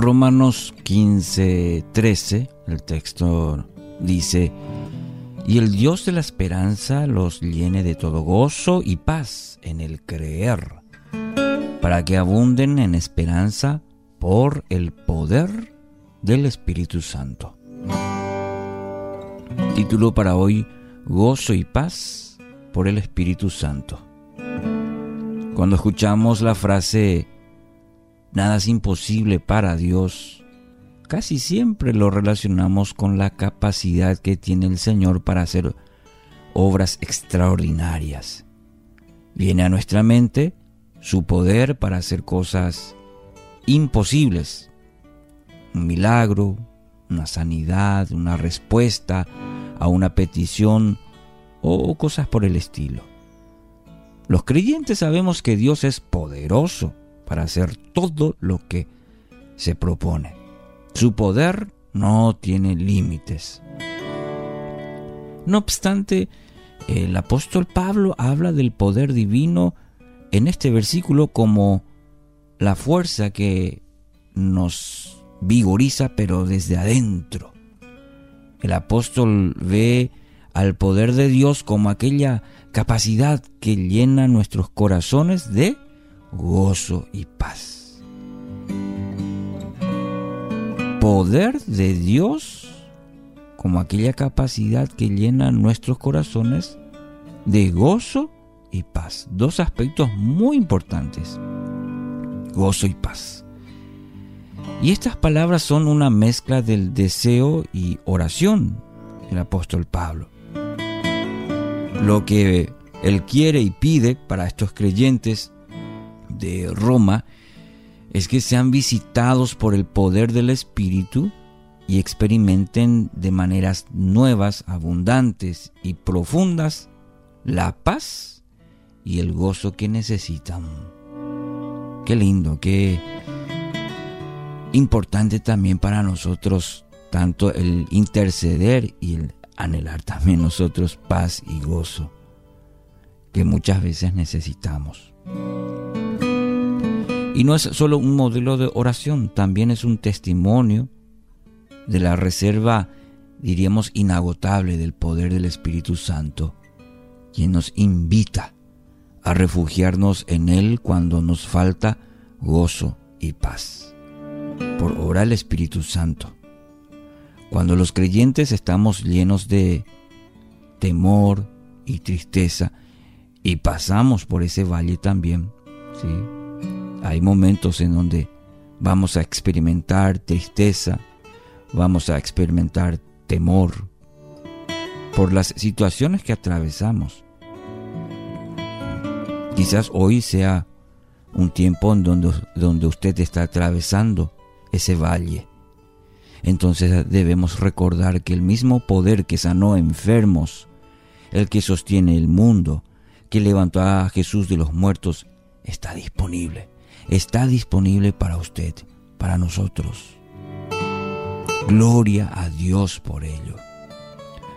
Romanos 15, 13, el texto dice, y el Dios de la esperanza los llene de todo gozo y paz en el creer, para que abunden en esperanza por el poder del Espíritu Santo. Título para hoy, Gozo y paz por el Espíritu Santo. Cuando escuchamos la frase, nada es imposible para Dios, casi siempre lo relacionamos con la capacidad que tiene el Señor para hacer obras extraordinarias. Viene a nuestra mente su poder para hacer cosas imposibles. Un milagro, una sanidad, una respuesta a una petición o cosas por el estilo. Los creyentes sabemos que Dios es poderoso para hacer todo lo que se propone. Su poder no tiene límites. No obstante, el apóstol Pablo habla del poder divino en este versículo como la fuerza que nos vigoriza pero desde adentro. El apóstol ve al poder de Dios como aquella capacidad que llena nuestros corazones de gozo y paz. poder de Dios como aquella capacidad que llena nuestros corazones de gozo y paz. Dos aspectos muy importantes. Gozo y paz. Y estas palabras son una mezcla del deseo y oración del apóstol Pablo. Lo que él quiere y pide para estos creyentes de Roma es que sean visitados por el poder del Espíritu y experimenten de maneras nuevas, abundantes y profundas la paz y el gozo que necesitan. Qué lindo, qué importante también para nosotros, tanto el interceder y el anhelar también nosotros paz y gozo, que muchas veces necesitamos. Y no es solo un modelo de oración, también es un testimonio de la reserva, diríamos, inagotable del poder del Espíritu Santo, quien nos invita a refugiarnos en Él cuando nos falta gozo y paz. Por obra del Espíritu Santo. Cuando los creyentes estamos llenos de temor y tristeza y pasamos por ese valle también, ¿sí? Hay momentos en donde vamos a experimentar tristeza, vamos a experimentar temor por las situaciones que atravesamos. Quizás hoy sea un tiempo en donde, usted está atravesando ese valle. Entonces debemos recordar que el mismo poder que sanó enfermos, el que sostiene el mundo, que levantó a Jesús de los muertos, está disponible está disponible para usted, para nosotros. Gloria a Dios por ello.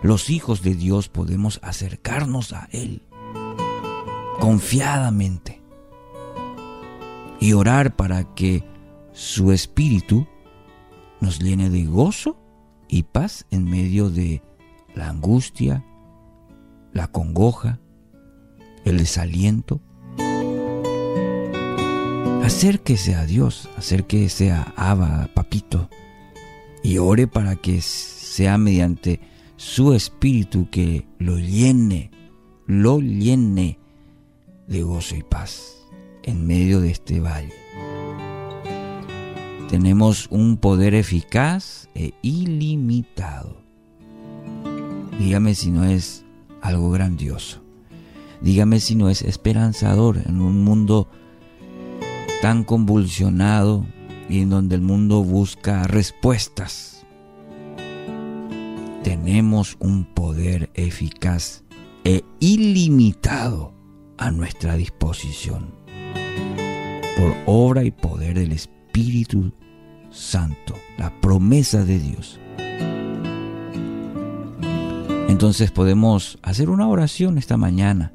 Los hijos de Dios podemos acercarnos a Él confiadamente y orar para que su espíritu nos llene de gozo y paz en medio de la angustia, la congoja, el desaliento acérquese a Dios, acérquese a Abba, Papito, y ore para que sea mediante su espíritu que lo llene, lo llene de gozo y paz en medio de este valle. Tenemos un poder eficaz e ilimitado. Dígame si no es algo grandioso. Dígame si no es esperanzador en un mundo tan convulsionado y en donde el mundo busca respuestas. Tenemos un poder eficaz e ilimitado a nuestra disposición por obra y poder del Espíritu Santo, la promesa de Dios. Entonces podemos hacer una oración esta mañana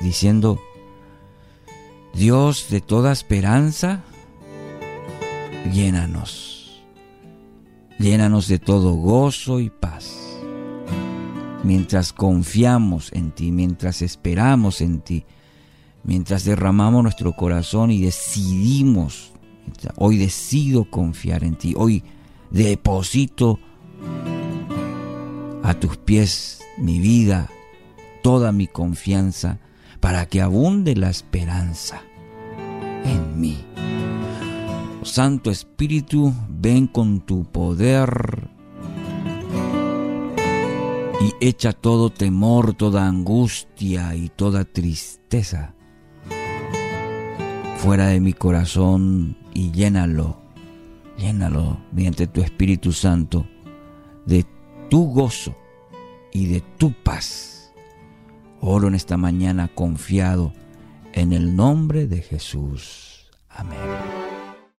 diciendo, Dios de toda esperanza, llénanos, llénanos de todo gozo y paz. Mientras confiamos en ti, mientras esperamos en ti, mientras derramamos nuestro corazón y decidimos, hoy decido confiar en ti, hoy deposito a tus pies mi vida, toda mi confianza, para que abunde la esperanza en mí. Santo Espíritu, ven con tu poder y echa todo temor, toda angustia y toda tristeza fuera de mi corazón y llénalo, llénalo mediante tu Espíritu Santo de tu gozo y de tu paz. Oro en esta mañana confiado en el nombre de Jesús. Amén.